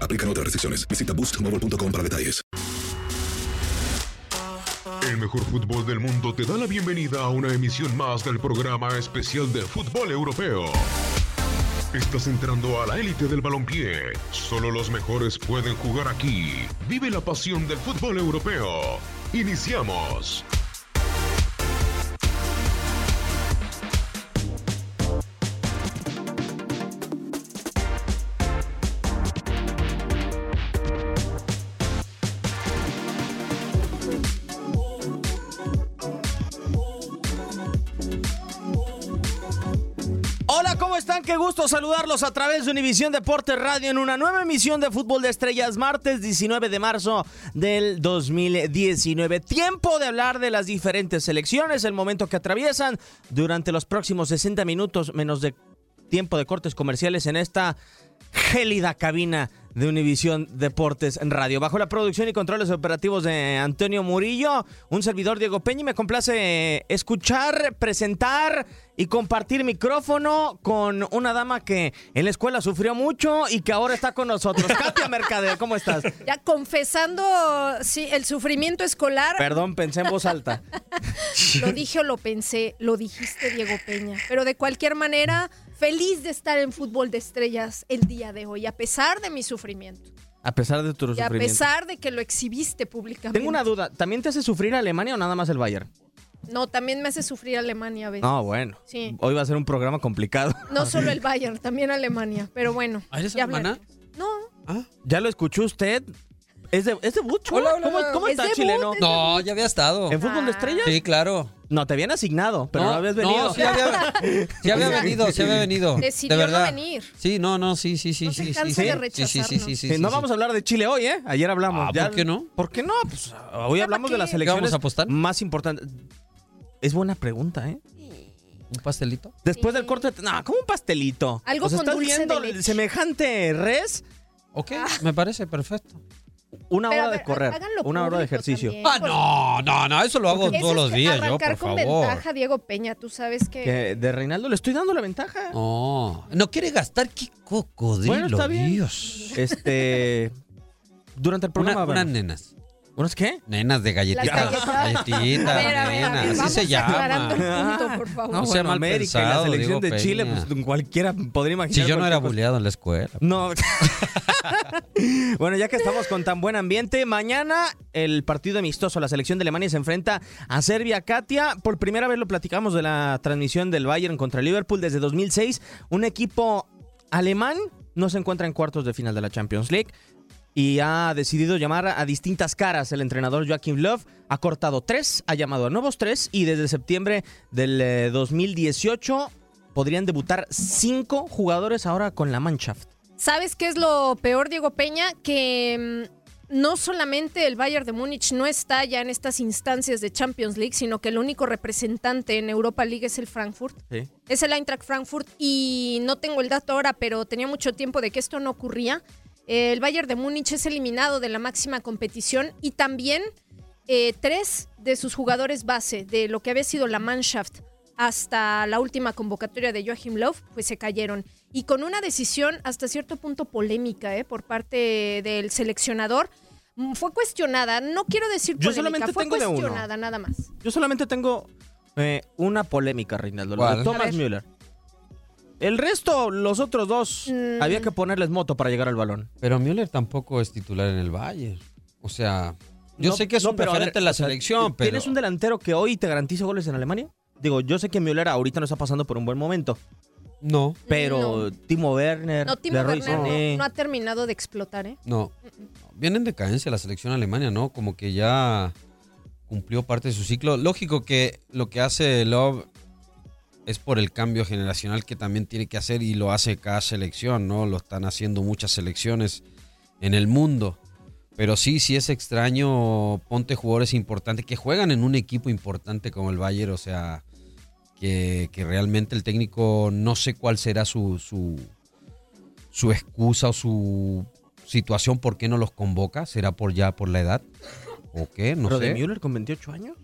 Aplican otras restricciones. Visita boostmobile.com para detalles. El mejor fútbol del mundo te da la bienvenida a una emisión más del programa especial de fútbol europeo. Estás entrando a la élite del balompié. Solo los mejores pueden jugar aquí. Vive la pasión del fútbol europeo. Iniciamos. Gusto saludarlos a través de Univisión Deportes Radio en una nueva emisión de Fútbol de Estrellas, martes 19 de marzo del 2019. Tiempo de hablar de las diferentes selecciones, el momento que atraviesan durante los próximos 60 minutos, menos de tiempo de cortes comerciales en esta gélida cabina de Univisión Deportes en Radio. Bajo la producción y controles operativos de Antonio Murillo, un servidor Diego Peña, y me complace escuchar, presentar y compartir micrófono con una dama que en la escuela sufrió mucho y que ahora está con nosotros. Katia Mercader, ¿cómo estás? Ya confesando sí, el sufrimiento escolar. Perdón, pensé en voz alta. Lo dije o lo pensé, lo dijiste Diego Peña. Pero de cualquier manera, feliz de estar en fútbol de estrellas el día de hoy, a pesar de mi sufrimiento. A pesar de tu Y a pesar de que lo exhibiste públicamente. Tengo una duda, ¿también te hace sufrir Alemania o nada más el Bayern? No, también me hace sufrir Alemania a veces. Ah, bueno. Sí. Hoy va a ser un programa complicado. No solo el Bayern, también Alemania. Pero bueno. ¿Ah, eres ya alemana? hablaremos. No, ¿Ya lo escuchó usted? ¿Es de, es debut, Chua? Hola, hola. ¿Cómo, cómo Es está, debut, chileno? es No, ya había estado. ¿En fútbol de estrellas? Sí, claro. No, te habían asignado, pero no, habías venido. No, sí había, sí había venido, sí había venido. Decidió de no verdad. venir. Sí, no, no, sí, sí, sí, No sí, sí, cansa sí, de sí, sí, sí, sí, rechazarnos. sí, Sí, sí, no sí. vamos a hablar de Chile hoy, ¿eh? Ayer hablamos. Ah, Ya- ¿por qué no? ¿Por qué no? Pues, hoy hablamos de las elecciones ¿Qué vamos a apostar? más importantes. Es buena pregunta, ¿eh? ¿Un pastelito? Después del corte... No, como un pastelito. Algo con ¿Estás dulce de viendo leche. semejante res? Ok, me parece perfecto. Una Pero, hora de correr, una hora de ejercicio. también. Ah, no, no, no, eso lo hago Eso todos es los días yo, por con favor. ventaja, Diego Peña. Tú sabes que... Que de Reinaldo le estoy dando la ventaja. No, no quiere gastar, qué cocodrilo, Bueno, está bien. Dios. Este... Durante el programa... Una- unas nenas. ¿Unas qué? Nenas de galletas. Galletitas, A ver, a ver, a ver, nenas. Así se llama. el punto, por favor. No, No, sea bueno, mal América y la pensado, selección de Chile, Peña. pues cualquiera podría imaginar. Si yo no era cosa. buleado en la escuela. No. bueno, ya que estamos con tan buen ambiente, mañana el partido amistoso, la selección de Alemania se enfrenta a Serbia. Katia, por primera vez lo platicamos de la transmisión del Bayern contra Liverpool desde 2006. Un equipo alemán no se encuentra en cuartos de final de la Champions League. Y ha decidido llamar a distintas caras. El entrenador Joachim Love ha cortado tres, ha llamado a nuevos tres y desde septiembre del eh, 2018 podrían debutar cinco jugadores ahora con la Mannschaft. ¿Sabes qué es lo peor, Diego Peña? Que mm, no solamente el Bayern de Múnich no está ya en estas instancias de Champions League, sino que el único representante en Europa League es el Frankfurt. Sí. Es el Eintracht Frankfurt y no tengo el dato ahora, pero tenía mucho tiempo de que esto no ocurría. El Bayern de Múnich es eliminado de la máxima competición y también eh, tres de sus jugadores base de lo que había sido la Mannschaft hasta la última convocatoria de Joachim Löw, pues se cayeron. Y con una decisión hasta cierto punto polémica eh, por parte del seleccionador. mm, Fue cuestionada, no quiero decir Yo polémica, solamente fue tengo de uno. cuestionada nada más. Yo solamente tengo eh, una polémica, Reinaldo, lo de A Thomas. Müller. El resto, los otros dos, Mm. había que ponerles moto para llegar al balón. Pero Müller tampoco es titular en el Bayern. O sea, yo No, sé que es no, un pero a ver, referente en la o sea, selección, pero... ¿Tienes un delantero que hoy te garantiza goles en Alemania? Digo, yo sé que Müller ahorita no está pasando por un buen momento, No, pero Timo Werner, No, Timo Leroy Werner no- Sané, no ha terminado de explotar, ¿eh? no. Viene en decadencia la selección alemania, ¿no? Como que ya cumplió parte de su ciclo. Lógico que lo que hace Love es por el cambio generacional que también tiene que hacer y lo hace cada selección, ¿no? Lo están haciendo muchas selecciones en el mundo. Pero sí, sí es extraño, ponte jugadores importantes que juegan en un equipo importante como el Bayern, o sea, que, que realmente el técnico no sé cuál será su, su, su excusa o su situación por qué no los convoca, será por ya por la edad o qué, no pero sé. de Müller con 28 años.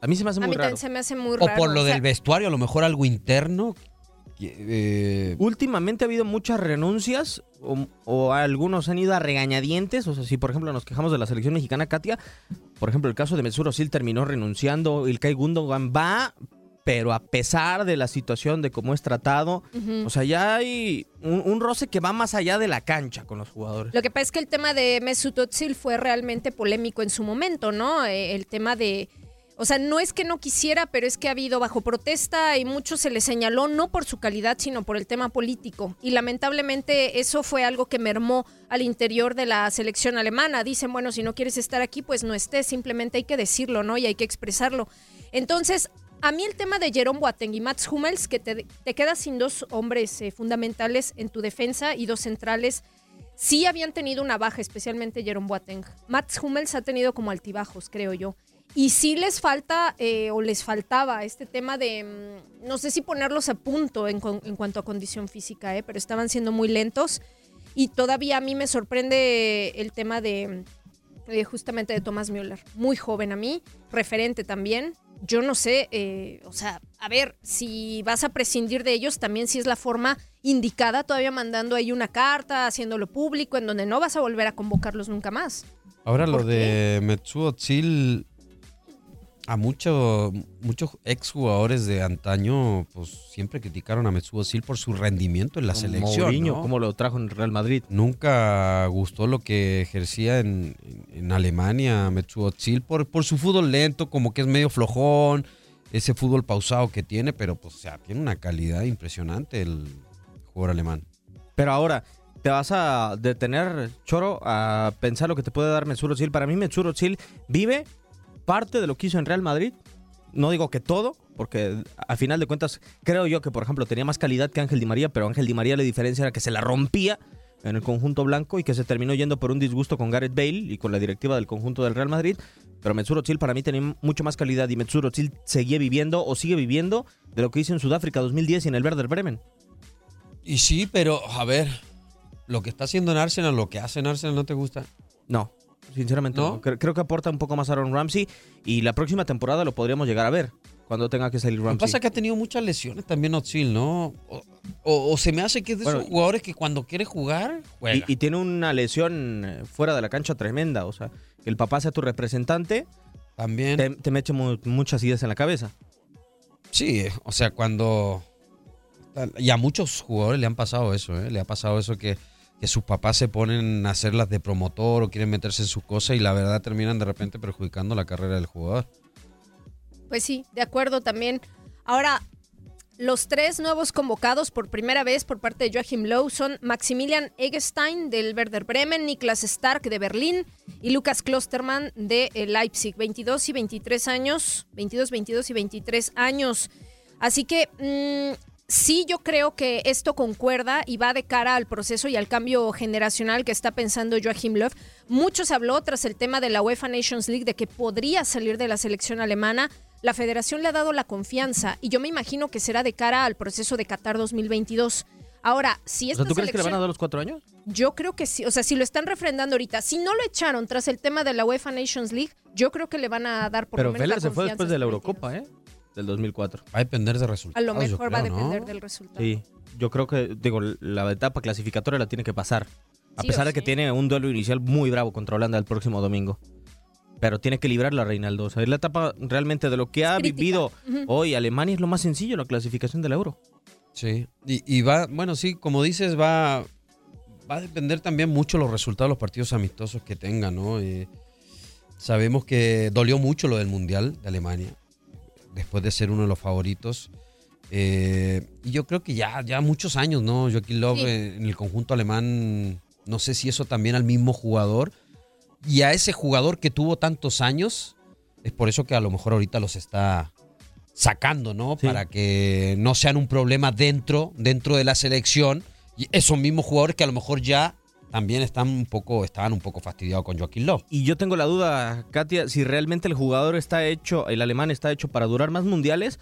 A mí se me hace A muy mí raro. también se me hace muy O raro. por lo o sea, del vestuario, a lo mejor algo interno. eh, Últimamente ha habido muchas renuncias o, o algunos han ido a regañadientes. O sea, si por ejemplo nos quejamos de la selección mexicana, Katia, por ejemplo el caso de Mesut Özil terminó renunciando, Ilkay Gundogan va, pero a pesar de la situación de cómo es tratado, o sea, ya hay un, un roce que va más allá de la cancha con los jugadores. Lo que pasa es que el tema de Mesut Özil fue realmente polémico en su momento, ¿no? Eh, el tema de... O sea, no es que no quisiera, pero es que ha habido bajo protesta y mucho se le señaló, no por su calidad, sino por el tema político. Y lamentablemente eso fue algo que mermó al interior de la selección alemana. Dicen, bueno, si no quieres estar aquí, pues no estés, simplemente hay que decirlo, ¿no? Y hay que expresarlo. Entonces, a mí el tema de Jerome Boateng y Mats Hummels, que te, te quedas sin dos hombres eh, fundamentales en tu defensa y dos centrales, sí habían tenido una baja, especialmente Jerome Boateng. Mats Hummels ha tenido como altibajos, creo yo. Y sí les falta, eh, o les faltaba, este tema de, mm, no sé si ponerlos a punto en, en cuanto a condición física, eh, pero estaban siendo muy lentos. Y todavía a mí me sorprende el tema de, eh, justamente de Thomas Müller. Muy joven a mí, referente también. Yo no sé, eh, o sea, a ver, si vas a prescindir de ellos, también si es la forma indicada, todavía mandando ahí una carta, haciéndolo público, en donde no vas a volver a convocarlos nunca más. Ahora lo ¿Por de Mesut Özil a muchos muchos exjugadores de antaño pues siempre criticaron a Mesut Özil por su rendimiento en la Como selección, Mourinho, ¿no? como lo trajo en Real Madrid. Nunca gustó lo que ejercía en, en- en Alemania Mesut Özil por, por su fútbol lento, como que es medio flojón, ese fútbol pausado que tiene, pero pues o sea, tiene una calidad impresionante el jugador alemán. Pero ahora, te vas a detener, Choro, a pensar lo que te puede dar Mesut Özil. Para mí, Mesut Özil vive parte de lo que hizo en Real Madrid. No digo que todo, porque al final de cuentas creo yo que, por ejemplo, tenía más calidad que Ángel Di María, pero Ángel Di María la diferencia era que se la rompía en el conjunto blanco y que se terminó yendo por un disgusto con Gareth Bale y con la directiva del conjunto del Real Madrid. Pero Mesut Özil para mí tenía mucho más calidad y Mesut Özil seguía viviendo o sigue viviendo de lo que hizo en Sudáfrica 2010 y en el Werder Bremen. Y sí, pero a ver, lo que está haciendo en Arsenal, lo que hace en Arsenal, ¿no te gusta? No, sinceramente ¿No? no. Cre- Creo que aporta un poco más Aaron Ramsey y la próxima temporada lo podríamos llegar a ver cuando tenga que salir Lo que Ramsey. pasa es que ha tenido muchas lesiones también Özil, ¿no? O, o- o se me hace que es de Bueno, esos jugadores que cuando quiere jugar, juega. y, y tiene una lesión eh, fuera de la cancha tremenda. O sea, que el papá sea tu representante también. te, te mete mu- muchas ideas en la cabeza. Sí, o sea, cuando... Y a muchos jugadores le han pasado eso, ¿eh? Le ha pasado eso que, que sus papás se ponen a hacerlas de promotor o quieren meterse en sus cosas y la verdad terminan de repente perjudicando la carrera del jugador. Pues sí, de acuerdo también. Ahora, Los tres nuevos convocados por primera vez por parte de Joachim Low son Maximilian Eggestein del Werder Bremen, Niklas Stark de Berlín y Lucas Klosterman de eh, Leipzig, 22 y 23 años, 22, 22 y 23 años. Así que mm, sí, yo creo que esto concuerda y va de cara al proceso y al cambio generacional que está pensando Joachim Löw. Mucho se habló tras el tema de la UEFA Nations League de que podría salir de la selección alemana. La federación le ha dado la confianza y yo me imagino que será de cara al proceso de Qatar 2022. Ahora, si O esta sea, ¿tú crees que le van a dar los cuatro años? Yo creo que sí. O sea, si lo están refrendando ahorita, si no lo echaron tras el tema de la UEFA Nations League, yo creo que le van a dar por Pero lo menos Vela la se fue después de la Eurocopa, ¿eh? Del 2004. Va a depender de A resultados. lo yo mejor va a depender del resultado. Sí, yo creo que, digo, la etapa clasificatoria la tiene que pasar. A Sí pesar de que tiene un duelo inicial muy bravo contra Holanda el próximo domingo. Pero tiene que librar la Reinaldo. O sea, es la etapa realmente de lo que ha crítica. vivido hoy Alemania es lo más sencillo, la clasificación del euro. Sí, y, y va, bueno, sí, como dices, va, va a depender también mucho los resultados de los partidos amistosos que tengan, ¿no? Eh, sabemos que dolió mucho lo del Mundial de Alemania, después de ser uno de los favoritos. Eh, y yo creo que ya, ya muchos años, ¿no? Joaquín Love Sí. en el conjunto alemán, no sé si eso también al mismo jugador. Y a ese jugador que tuvo tantos años, es por eso que a lo mejor ahorita los está sacando, ¿no? Sí. Para que no sean un problema dentro, dentro de la selección. Y esos mismos jugadores que a lo mejor ya también están un poco, estaban un poco fastidiados con Joaquín Love. Y yo tengo la duda, Katia, si realmente el jugador está hecho, el alemán está hecho para durar más mundiales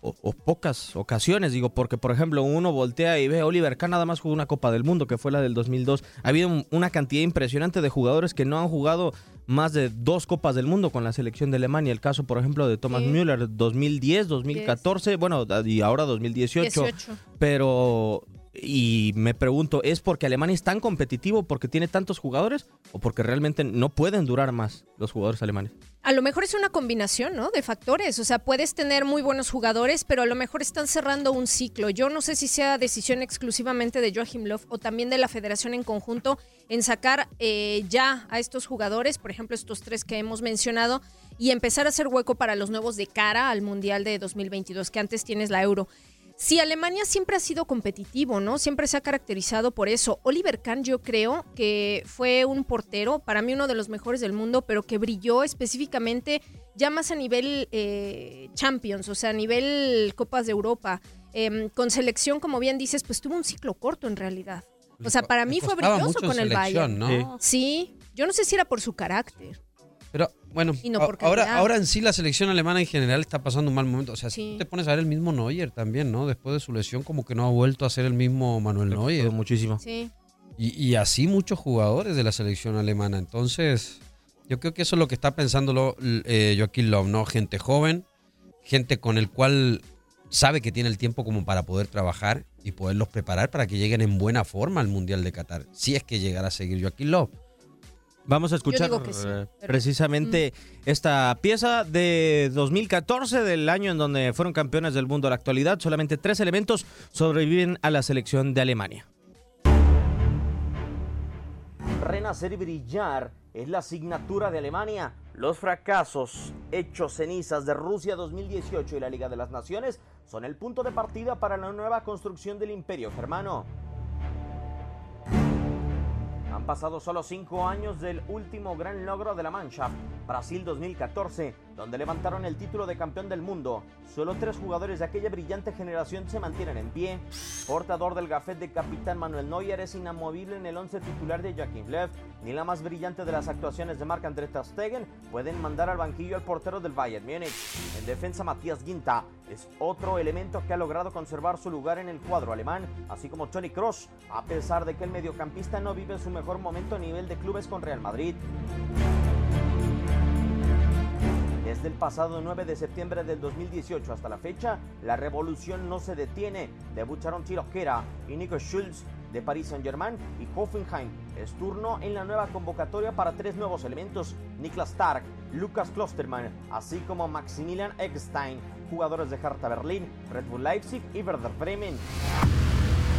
o, o pocas ocasiones. Digo, porque por ejemplo uno voltea y ve, Oliver Kahn nada más jugó una Copa del Mundo, que fue la del 2002. Ha habido un- una cantidad impresionante de jugadores que no han jugado más de dos Copas del Mundo con la selección de Alemania. El caso, por ejemplo, de Thomas Sí. Müller, 2010, 2014, bueno, y ahora 2018. 18. Pero, y me pregunto, ¿es porque Alemania es tan competitivo, porque tiene tantos jugadores, o porque realmente no pueden durar más los jugadores alemanes? A lo mejor es una combinación, ¿no? De factores. O sea, puedes tener muy buenos jugadores, pero a lo mejor están cerrando un ciclo. Yo no sé si sea decisión exclusivamente de Joachim Löw o también de la federación en conjunto en sacar eh, ya a estos jugadores, por ejemplo, estos tres que hemos mencionado, y empezar a hacer hueco para los nuevos de cara al Mundial de 2022, que antes tienes la Euro. Sí, Alemania siempre ha sido competitivo, ¿no? Siempre se ha caracterizado por eso. Oliver Kahn yo creo que fue un portero, para mí uno de los mejores del mundo, pero que brilló específicamente ya más a nivel eh, Champions, o sea, a nivel Copas de Europa. Em, con selección, como bien dices, pues tuvo un ciclo corto en realidad. O sea, para mí fue brilloso con el selección, Bayern. ¿no? Sí, yo no sé si era por su carácter. Pero bueno, Y no ahora, ahora en sí la selección alemana en general está pasando un mal momento. O sea, si Sí. tú te pones a ver el mismo Neuer también, ¿no? Después de su lesión, como que no ha vuelto a ser el mismo Manuel Neuer. muchísimo. Sí. Y, y así muchos jugadores de la selección alemana. Entonces, yo creo que eso es lo que está pensando lo- eh, Joaquín Löw, ¿no? Gente joven, gente con el cual sabe que tiene el tiempo como para poder trabajar y poderlos preparar para que lleguen en buena forma al Mundial de Qatar. Si es que llegara a seguir Joaquín Löw. Vamos a escuchar sí, eh, pero- precisamente esta pieza de 2014, del año en donde fueron campeones del mundo a la actualidad. Solamente tres elementos sobreviven a la selección de Alemania. Renacer y brillar es la asignatura de Alemania. Los fracasos hechos cenizas de Rusia 2018 y la Liga de las Naciones son el punto de partida para la nueva construcción del imperio germano. Han pasado solo cinco años del último gran logro de la Mannschaft, Brasil 2014, donde levantaron el título de campeón del mundo. Solo tres jugadores de aquella brillante generación se mantienen en pie. Portador del gafet de capitán Manuel Neuer es inamovible en el once titular de Joachim Löw. Ni la más brillante de las actuaciones de Marc-André Stegen pueden mandar al banquillo al portero del Bayern Múnich. En defensa, Matías Ginta es otro elemento que ha logrado conservar su lugar en el cuadro alemán, así como Toni Kroos, a pesar de que el mediocampista no vive su mejor momento a nivel de clubes con Real Madrid. Desde el pasado 9 de septiembre del 2018 hasta la fecha, la revolución no se detiene. Debucharon Tiro Kera y Nico Schulz de Paris Saint-Germain y Hoffenheim. Es turno en la nueva convocatoria para tres nuevos elementos: Niklas Stark, Lucas Klostermann, así como Maximilian Eggstein, jugadores de Hertha Berlín, Red Bull Leipzig y Werder Bremen.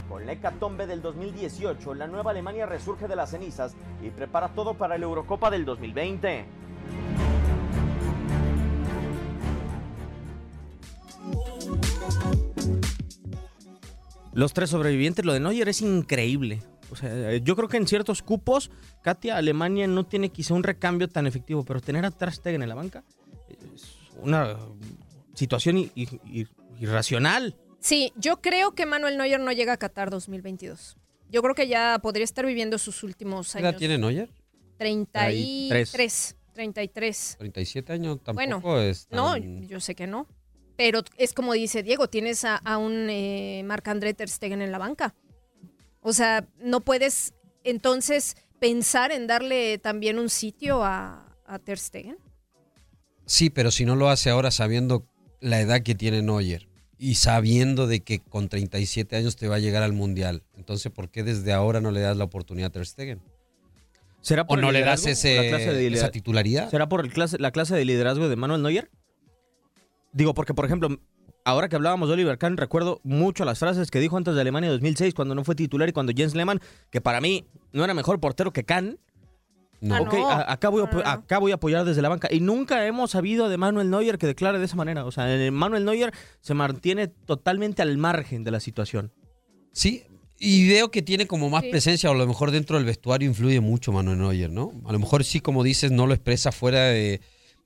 Con la hecatombe del 2018, la nueva Alemania resurge de las cenizas y prepara todo para la Eurocopa del 2020. Los tres sobrevivientes, lo de Neuer es increíble. O sea, yo creo que en ciertos cupos, Katia, Alemania no tiene quizá un recambio tan efectivo, pero tener a Ter Stegen en la banca es una situación irracional. Sí, yo creo que Manuel Neuer no llega a Qatar 2022. Yo creo que ya podría estar viviendo sus últimos ¿Qué edad años. tiene Neuer? 33. 33. 37 años tampoco Bueno, es No, yo sé que no. Pero es como dice Diego, tienes a, a un eh, Marc-André Ter Stegen en la banca. O sea, no puedes entonces pensar en darle también un sitio a, a Ter Stegen. Sí, pero si no lo hace ahora sabiendo la edad que tiene Neuer y sabiendo de que con 37 años te va a llegar al Mundial, entonces ¿por qué desde ahora no le das la oportunidad a Ter Stegen? ¿Será ¿O por el no le das liderazgo? ese- ¿La clase de esa titularidad? ¿Será por el clase, la clase de liderazgo de Manuel Neuer? Digo, porque, por ejemplo, ahora que hablábamos de Oliver Kahn, recuerdo mucho las frases que dijo antes de Alemania 2006, cuando no fue titular y cuando Jens Lehmann, que para mí no era mejor portero que Kahn. No. Ah, Ok, no. a- acá, voy a, apo- No, no, no. acá voy a apoyar desde la banca. Y nunca hemos sabido de Manuel Neuer que declare de esa manera. O sea, el Manuel Neuer se mantiene totalmente al margen de la situación. Sí, y veo que tiene como más Sí. presencia, o a lo mejor dentro del vestuario influye mucho Manuel Neuer, ¿no? A lo mejor sí, como dices, no lo expresa fuera de,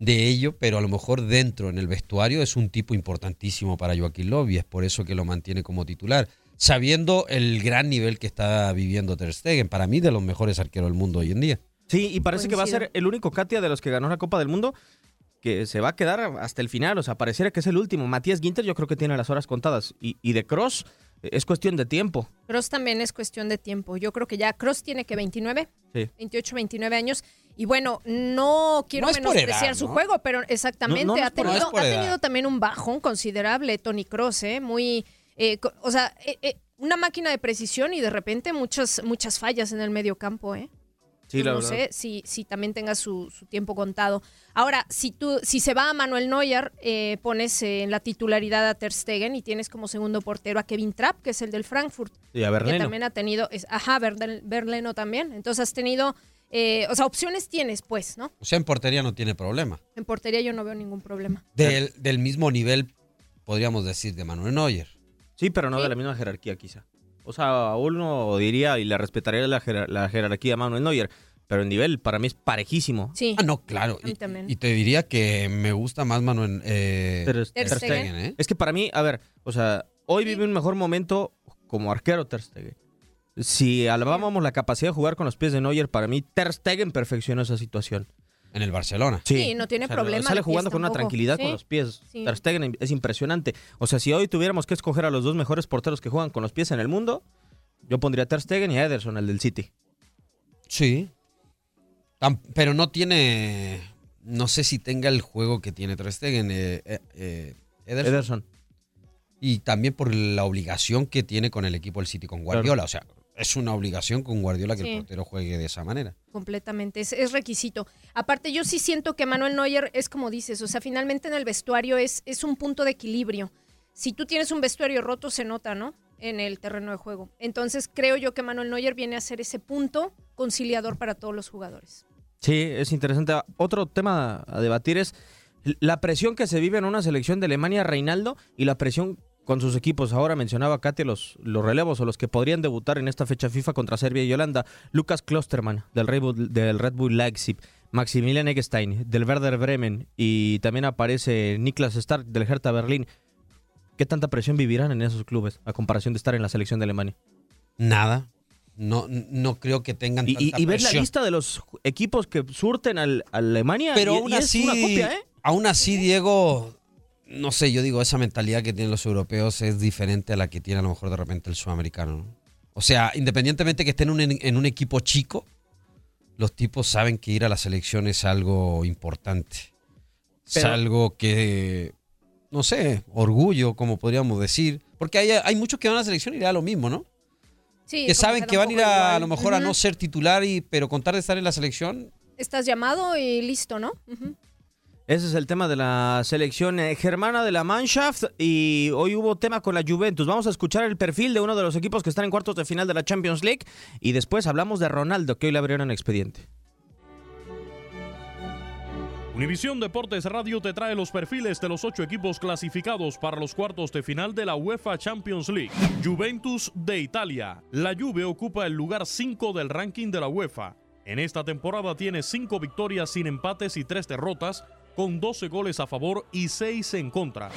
de ello, pero a lo mejor dentro, en el vestuario, es un tipo importantísimo para Joaquín Löw y es por eso que lo mantiene como titular, sabiendo el gran nivel que está viviendo Ter Stegen, para mí de los mejores arqueros del mundo hoy en día. Sí, y parece que va a ser el único Katia de los que ganó la Copa del Mundo que se va a quedar hasta el final. O sea, pareciera que es el último. Matías Ginter yo creo que tiene las horas contadas. Y, y de Cross eh, es cuestión de tiempo. Cross también es cuestión de tiempo. Yo creo que ya Cross tiene que 29, Sí. 28, 29 años. Y bueno, no quiero No es por menospreciar edad, su ¿no? juego, pero exactamente No, no, no ha, tenido, ha tenido también un bajón considerable Tony Cross, ¿eh? Muy, eh, o sea, eh, eh, una máquina de precisión y de repente muchas, muchas fallas en el medio campo, ¿eh? Sí, la no verdad. sé si, si también tenga su, su tiempo contado. Ahora, si tú, si se va a Manuel Neuer, eh, pones eh, en la titularidad a Ter Stegen y tienes como segundo portero a Kevin Trapp, que es el del Frankfurt Y a que Berleno. también ha tenido, es, ajá, Berleno también. Entonces has tenido, eh, o sea, opciones tienes, pues, ¿no? O sea, en portería no tiene problema. En portería yo no veo ningún problema. Del, del mismo nivel, podríamos decir, de Manuel Neuer. Sí, pero no Sí. de la misma jerarquía, quizá. O sea, uno diría y le respetaría la, la jerarquía a Manuel Neuer. Pero el nivel para mí es parejísimo. Sí. Ah, no, claro. A mí Y, también. y te diría que me gusta más Manuel eh, Ter- Ter Ter Stegen. Stegen, ¿eh? Es que para mí, a ver, o sea, hoy Sí. vive un mejor momento como arquero Ter Stegen. Si alabábamos la capacidad de jugar con los pies de Neuer, para mí Ter Stegen perfeccionó esa situación. En el Barcelona. Sí, no tiene problema Sale jugando con una tranquilidad Sí, con los pies. sí. Ter Stegen es impresionante. O sea, si hoy tuviéramos que escoger a los dos mejores porteros que juegan con los pies en el mundo, yo pondría a Ter Stegen y a Ederson, el del City. Sí. Pero no tiene. No sé si tenga el juego que tiene Ter Stegen, eh, eh, eh, Ederson. Ederson. Y también por la obligación que tiene con el equipo del City, con Guardiola. O sea, es una obligación con Guardiola que Sí. el portero juegue de esa manera. Completamente, es, es requisito. Aparte, yo sí siento que Manuel Neuer es como dices, o sea, finalmente en el vestuario es, es un punto de equilibrio. Si tú tienes un vestuario roto, se nota, ¿no? En el terreno de juego. Entonces, creo yo que Manuel Neuer viene a ser ese punto conciliador para todos los jugadores. Sí, es interesante. Otro tema a debatir es la presión que se vive en una selección de Alemania, Reinaldo, y la presión con sus equipos. Ahora mencionaba Katy los, los relevos o los que podrían debutar en esta fecha FIFA contra Serbia y Holanda. Lucas Klosterman, del Red Bull, del Red Bull Leipzig. Maximilian Eggestein, del Werder Bremen. Y también aparece Niklas Stark, del Hertha Berlín. ¿Qué tanta presión vivirán en esos clubes a comparación de estar en la selección de Alemania? Nada. No, no creo que tengan Y, tanta y ves la lista de los equipos que surten al, a Alemania. Pero y- aún y es así, una copia, ¿eh? aún así, Diego, no sé, yo digo, esa mentalidad que tienen los europeos es diferente a la que tiene a lo mejor de repente el sudamericano. ¿no? O sea, independientemente que estén en un, en un equipo chico, los tipos saben que ir a la selección es algo importante. es algo que, no sé, orgullo, como podríamos decir. Porque hay, hay muchos que van a la selección y le da lo mismo, ¿no? Sí, que saben que van a ir a, lo mejor a no ser titular, y, pero contar de estar en la selección, Estás llamado y listo, ¿no? Ese es el tema de la selección eh, germana de la Mannschaft y hoy hubo tema con la Juventus. Vamos a escuchar el perfil de uno de los equipos que están en cuartos de final de la Champions League y después hablamos de Ronaldo que hoy le abrieron expediente. Univisión Deportes Radio te trae los perfiles de los ocho equipos clasificados para los cuartos de final de la UEFA Champions League. Juventus de Italia. La Juve ocupa el lugar 5 del ranking de la UEFA. En esta temporada tiene 5 victorias sin empates y 3 derrotas, con 12 goles a favor y 6 en contra.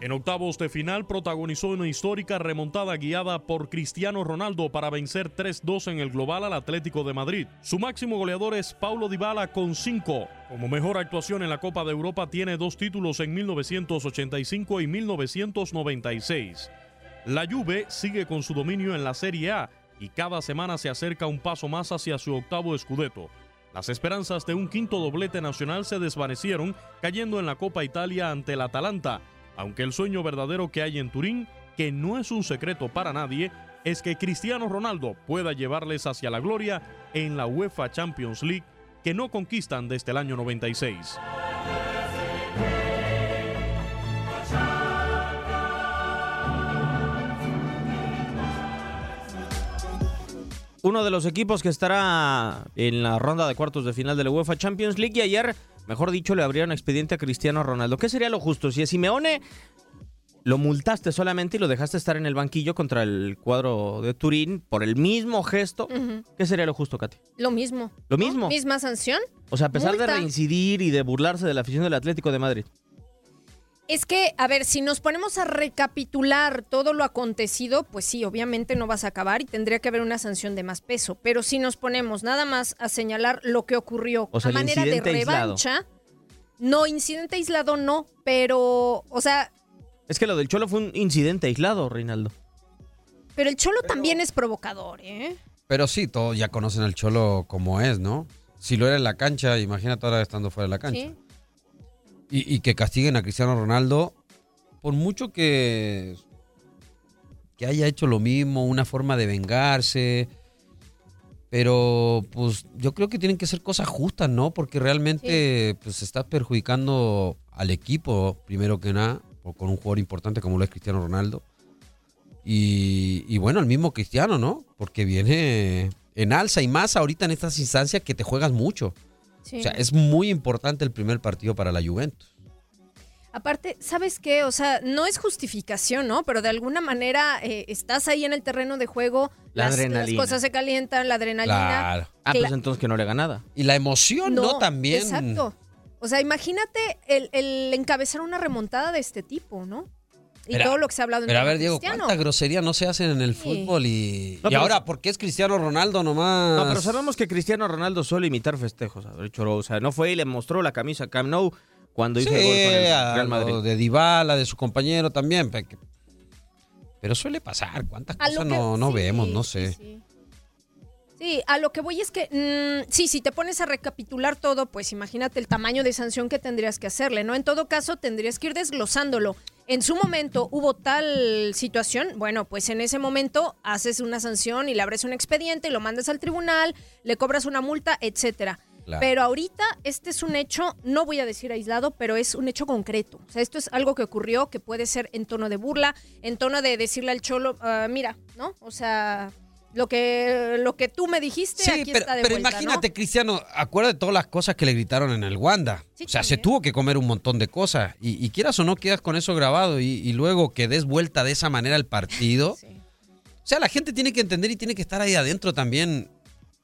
En octavos de final protagonizó una histórica remontada guiada por Cristiano Ronaldo para vencer 3-2 en el global al Atlético de Madrid. Su máximo goleador es Paulo Dybala con 5. Como mejor actuación en la Copa de Europa tiene dos títulos en 1985 y 1996. La Juve sigue con su dominio en la Serie A y cada semana se acerca un paso más hacia su octavo scudetto. Las esperanzas de un quinto doblete nacional se desvanecieron cayendo en la Copa Italia ante el Atalanta aunque el sueño verdadero que hay en Turín, que no es un secreto para nadie, es que Cristiano Ronaldo pueda llevarles hacia la gloria en la UEFA Champions League que no conquistan desde el año 96. Uno de los equipos que estará en la ronda de cuartos de final de la UEFA Champions League y ayer Mejor dicho, le abrieron expediente a Cristiano Ronaldo. ¿Qué sería lo justo? Si a Simeone lo multaste solamente y lo dejaste estar en el banquillo contra el cuadro de Turín por el mismo gesto, ¿qué sería lo justo, Katy? Lo mismo. ¿Lo mismo? ¿Misma sanción? O sea, a pesar de reincidir y de burlarse de la afición del Atlético de Madrid. Es que, a ver, si nos ponemos a recapitular todo lo acontecido, pues sí, obviamente no vas a acabar y tendría que haber una sanción de más peso. Pero si nos ponemos nada más a señalar lo que ocurrió a manera de revancha, no, incidente aislado no, pero, o sea... Es que lo del Cholo fue un incidente aislado, Reinaldo. Pero el Cholo también es provocador, ¿eh? Pero sí, todos ya conocen al Cholo como es, ¿no? Si lo era en la cancha, imagínate ahora estando fuera de la cancha. ¿Sí? Y, que castiguen a Cristiano Ronaldo, por mucho que, que haya hecho lo mismo, una forma de vengarse. Pero pues yo creo que tienen que ser cosas justas, ¿no? Porque realmente pues está perjudicando al equipo, primero que nada, con un jugador importante como lo es Cristiano Ronaldo. Y, y, bueno, el mismo Cristiano, ¿no? Porque viene en alza y más ahorita en estas instancias que te juegas mucho. O sea, es muy importante el primer partido para la Juventus. Aparte, ¿sabes qué? O sea, no es justificación, ¿no? Pero de alguna manera eh, estás ahí en el terreno de juego, la las, adrenalina. cosas se calientan, la adrenalina. Claro. Ah, pues entonces que no le haga nada. Y la emoción, ¿no? También. Exacto. O sea, imagínate el, el encabezar una remontada de este tipo, ¿no? Y todo lo que se ha hablado en Pero a ver, Diego, ¿cuánta grosería no se hacen en el fútbol? Y, y ahora, ¿por qué es Cristiano Ronaldo nomás? No, pero sabemos que Cristiano Ronaldo suele imitar festejos. A ver, Choro, o sea, no fue y le mostró la camisa a Camp Nou cuando hizo el gol con el Real Madrid. De Dybala, de su compañero también. Pero suele pasar. ¿Cuántas cosas no, no vemos? No sé. Sí, a lo que voy es que, mm, sí, si te pones a recapitular todo, pues imagínate el tamaño de sanción que tendrías que hacerle, ¿no? En todo caso, tendrías que ir desglosándolo. En su momento hubo tal situación, bueno, pues en ese momento haces una sanción y le abres un expediente, lo mandas al tribunal, le cobras una multa, etcétera. Pero ahorita este es un hecho, no voy a decir aislado, pero es un hecho concreto. O sea, esto es algo que ocurrió que puede ser en tono de burla, en tono de decirle al cholo, ah, mira, ¿no? O sea, lo que, lo que tú me dijiste, aquí pero, está de pero imagínate, Cristiano, acuérdate de todas las cosas que le gritaron en el Wanda. o sea, se tuvo que comer un montón de cosas. Y, quieras o no, quedas con eso grabado y, luego que des vuelta de esa manera al partido. O sea, la gente tiene que entender y tiene que estar ahí adentro también.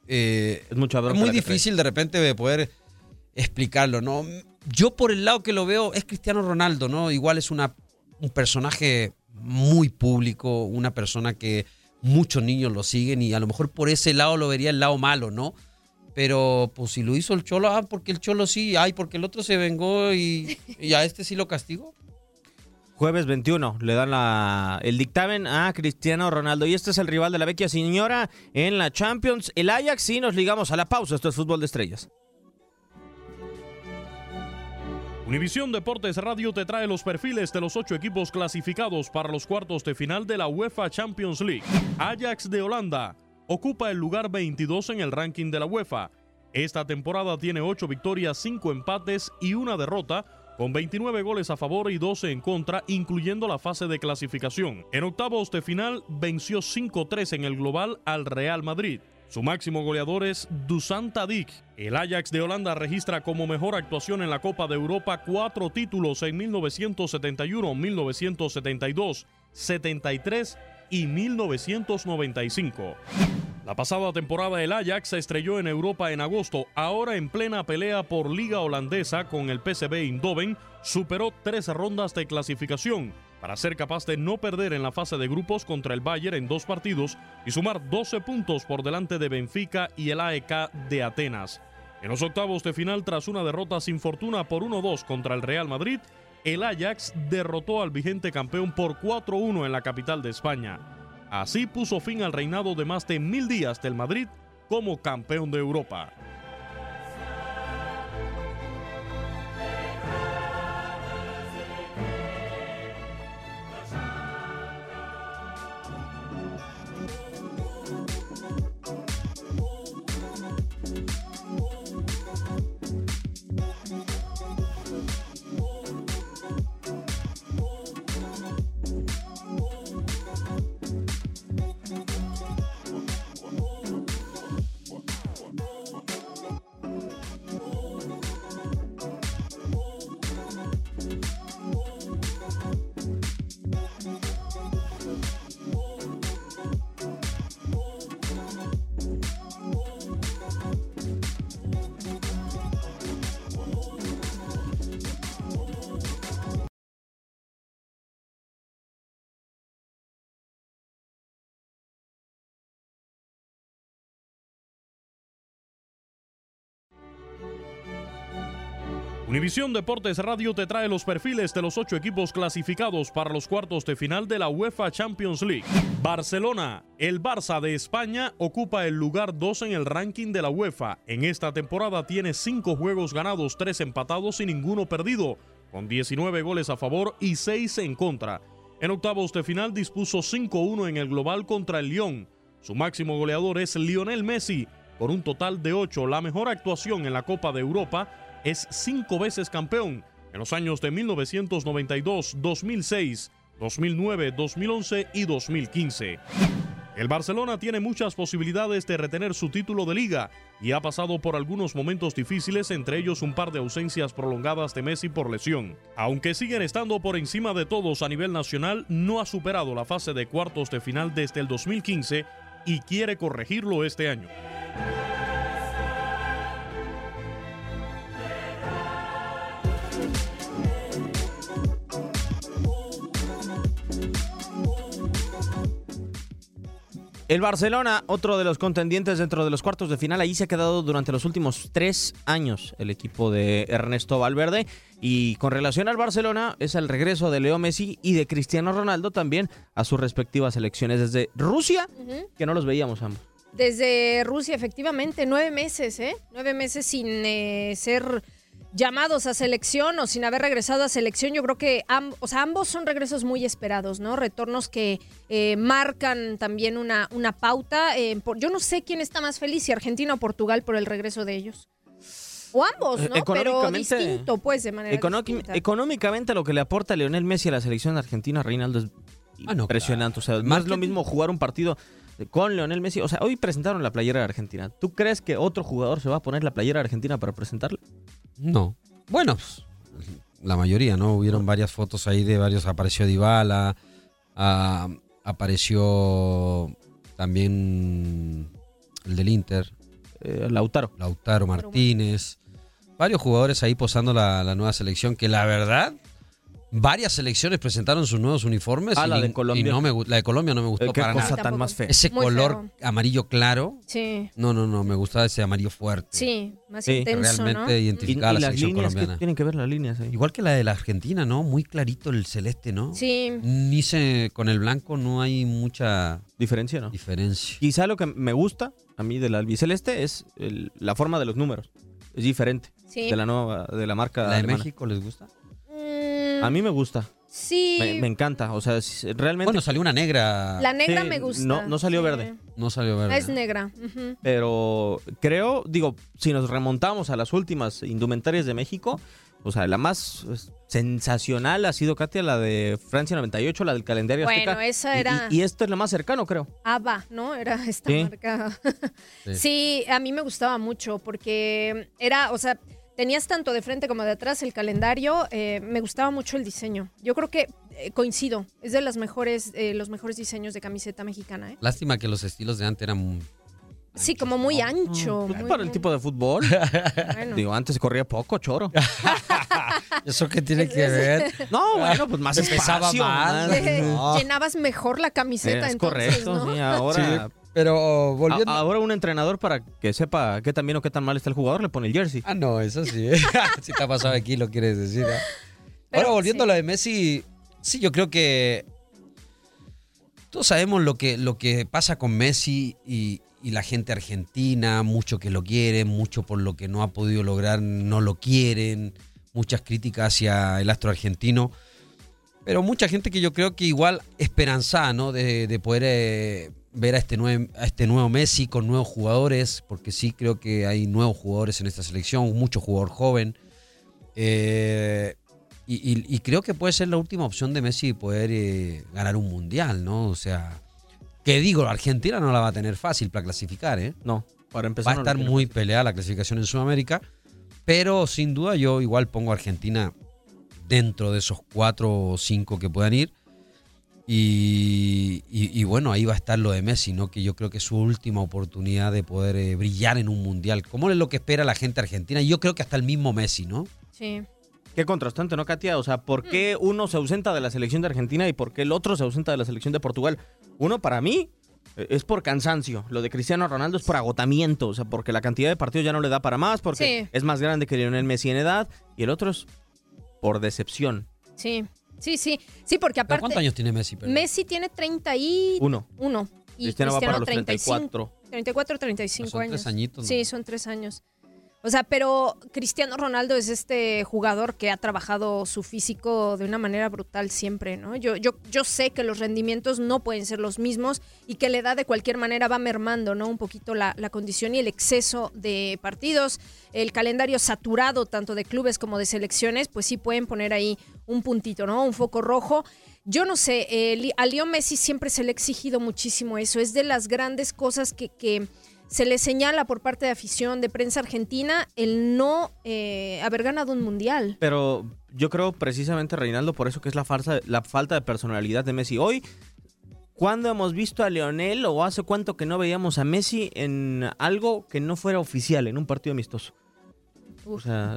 Eh, es mucho muy difícil de repente de poder explicarlo, ¿no? Yo por el lado que lo veo es Cristiano Ronaldo, ¿no? Igual es una, un personaje muy público, una persona que muchos niños lo siguen y a lo mejor por ese lado lo vería el lado malo, ¿no? Pero pues si lo hizo el Cholo, ah, porque el Cholo sí, ay, porque el otro se vengó y, a este sí lo castigó. Jueves 21 le dan la, el dictamen a Cristiano Ronaldo y este es el rival de la vecchia señora en la Champions, el Ajax y nos ligamos a la pausa, esto es fútbol de estrellas. Univisión Deportes Radio te trae los perfiles de los ocho equipos clasificados para los cuartos de final de la UEFA Champions League. Ajax de Holanda ocupa el lugar 22 en el ranking de la UEFA. Esta temporada tiene ocho victorias, cinco empates y una derrota, con 29 goles a favor y 12 en contra, incluyendo la fase de clasificación. En octavos de final venció 5-3 en el global al Real Madrid. Su máximo goleador es Dusan Tadic. El Ajax de Holanda registra como mejor actuación en la Copa de Europa cuatro títulos en 1971, 1972, 73 y 1995. La pasada temporada el Ajax se estrelló en Europa en agosto, ahora en plena pelea por liga holandesa con el PSV Eindhoven, superó tres rondas de clasificación para ser capaz de no perder en la fase de grupos contra el Bayern en dos partidos y sumar 12 puntos por delante de Benfica y el AEK de Atenas. En los octavos de final, tras una derrota sin fortuna por 1-2 contra el Real Madrid, el Ajax derrotó al vigente campeón por 4-1 en la capital de España. Así puso fin al reinado de más de mil días del Madrid como campeón de Europa. Univisión Deportes Radio te trae los perfiles de los ocho equipos clasificados para los cuartos de final de la UEFA Champions League. Barcelona, el Barça de España, ocupa el lugar 2 en el ranking de la UEFA. En esta temporada tiene 5 juegos ganados, 3 empatados y ninguno perdido, con 19 goles a favor y 6 en contra. En octavos de final dispuso 5-1 en el global contra el Lyon. Su máximo goleador es Lionel Messi, con un total de 8, la mejor actuación en la Copa de Europa es cinco veces campeón en los años de 1992, 2006, 2009, 2011 y 2015. El Barcelona tiene muchas posibilidades de retener su título de liga y ha pasado por algunos momentos difíciles, entre ellos un par de ausencias prolongadas de Messi por lesión. Aunque siguen estando por encima de todos a nivel nacional, no ha superado la fase de cuartos de final desde el 2015 y quiere corregirlo este año. El Barcelona, otro de los contendientes dentro de los cuartos de final, ahí se ha quedado durante los últimos tres años el equipo de Ernesto Valverde. Y con relación al Barcelona, es el regreso de Leo Messi y de Cristiano Ronaldo también a sus respectivas elecciones desde Rusia, que no los veíamos ambos. Desde Rusia, efectivamente, nueve meses, ¿eh? Nueve meses sin eh, ser llamados a selección o sin haber regresado a selección, yo creo que o sea, ambos son regresos muy esperados, ¿no? Retornos que eh, marcan también una, una pauta. Eh, yo no sé quién está más feliz, si Argentina o Portugal, por el regreso de ellos. O ambos, ¿no? Pero distinto, pues, de manera distinta. Económicamente lo que le aporta Leonel Messi a la selección argentina, Reinaldo, es ah, impresionante. O sea, más lo mismo jugar un partido con Leonel Messi. O sea, hoy presentaron la playera de Argentina. ¿Tú crees que otro jugador se va a poner la playera de Argentina para presentarla? No. Bueno, pues, la mayoría, ¿no? Hubieron varias fotos ahí de varios. Apareció Dybala, ah, apareció también el del Inter. Eh, Lautaro. Lautaro Martínez. Varios jugadores ahí posando la nueva selección que la verdad varias selecciones presentaron sus nuevos uniformes. Ah, la de Colombia. Y no me, la de Colombia no me gustó ¿Qué para cosa nada. tan más fea? Ese color amarillo claro. Sí. No, no, no, me gustaba ese amarillo fuerte. Sí, más Sí. intenso, Realmente ¿no? identificaba Y- y la selección líneas, ¿qué colombiana. tienen que ver las líneas ahí? Igual que la de la Argentina, ¿no? Muy clarito el celeste, ¿no? Sí. Ni se, con el blanco no hay mucha Diferencia, ¿no? diferencia. Quizá lo que me gusta a mí del albiceleste es el- la forma de los números. Es diferente Sí. de la nueva, de la marca ¿La de alemana. México les gusta? A mí me gusta. sí. Me, me encanta. O sea, es- realmente. Bueno, salió una negra. la negra Sí, me gusta. no- no salió Sí. verde. No salió Ah, verde. Es negra. Pero creo, digo, si nos remontamos a las últimas indumentarias de México, O sea, la más pues, sensacional ha sido, Katia, la de Francia 98, la del calendario Bueno, azteca. esa Y- era- Y, y esto es lo más cercano, creo. ABBA, ¿no? Era esta Sí. marca. Sí. Sí. a mí me gustaba mucho porque era, o sea, tenías tanto de frente como de atrás el calendario. eh, me gustaba mucho el diseño. Yo creo que eh, coincido. Es de las mejores, eh, los mejores diseños de camiseta mexicana, ¿eh? Lástima que los estilos de antes eran Sí, como muy ancho. Pues muy- para el tipo de fútbol. Bueno. Digo, antes se corría poco, choro. ¿Eso qué tiene que ver? No, bueno, pues más Se pesaba espacio. más. no. Llenabas mejor la camiseta Es entonces, correcto, ¿no? sí, ahora... Sí, pero volviendo- a- ahora un entrenador para que sepa qué tan bien o qué tan mal está el jugador le pone el jersey. Ah, no, eso sí. si te ha pasado aquí, lo quieres decir. ¿eh? Ahora, volviendo sí. a lo de Messi, sí, yo creo que todos sabemos lo que, lo que pasa con Messi y, y la gente argentina, mucho que lo quieren, mucho por lo que no ha podido lograr, no lo quieren, muchas críticas hacia el astro argentino. Pero mucha gente que yo creo que igual esperanzada, ¿no? De, de poder eh, ver a este, nuevo, a este nuevo Messi con nuevos jugadores, porque sí creo que hay nuevos jugadores en esta selección, mucho jugador joven. Eh, y, y- y creo que puede ser la última opción de Messi poder eh, ganar un mundial, ¿no? O sea, que digo, Argentina no la va a tener fácil para clasificar, ¿eh? No, para Va empezar. a no lo estar muy peleada la clasificación en Sudamérica, pero sin duda yo igual pongo a Argentina dentro de esos cuatro o cinco que puedan ir. Y, y- y bueno, ahí va a estar lo de Messi, ¿no? Que yo creo que es su última oportunidad de poder eh, brillar en un mundial. ¿Cómo es lo que espera la gente argentina? Y yo creo que hasta el mismo Messi, ¿no? Sí. Qué contrastante, ¿no, Katia? O sea, ¿por Mm. qué uno se ausenta de la selección de Argentina y por qué el otro se ausenta de la selección de Portugal? Uno, para mí, eh, es por cansancio. Lo de Cristiano Ronaldo es por agotamiento. O sea, porque la cantidad de partidos ya no le da para más, porque Sí. es más grande que Lionel Messi en edad. Y el otro es por decepción. Sí, sí, sí. Sí, porque ¿Pero aparte. ¿Cuántos años tiene Messi? perdón? Messi tiene 31. Uno. Y Cristiano va para los 35. 34. 34, 35 Son años. tres añitos, ¿no? Sí, son tres años. O sea, pero Cristiano Ronaldo es este jugador que ha trabajado su físico de una manera brutal siempre, ¿no? Yo, yo, yo sé que los rendimientos no pueden ser los mismos y que la edad de cualquier manera va mermando, ¿no? Un poquito la, la condición y el exceso de partidos, el calendario saturado tanto de clubes como de selecciones, pues sí pueden poner ahí un puntito, ¿no? Un foco rojo. Yo no sé, eh, a Leo Messi siempre se le ha exigido muchísimo eso. Es de las grandes cosas que, que se le señala por parte de afición, de prensa argentina, el no eh, haber ganado un mundial. Pero yo creo precisamente, Reinaldo, por eso que es la, farsa, la falta de personalidad de Messi. Hoy, ¿cuándo hemos visto a Leonel o hace cuánto que no veíamos a Messi en algo que no fuera oficial, en un partido amistoso? O sea,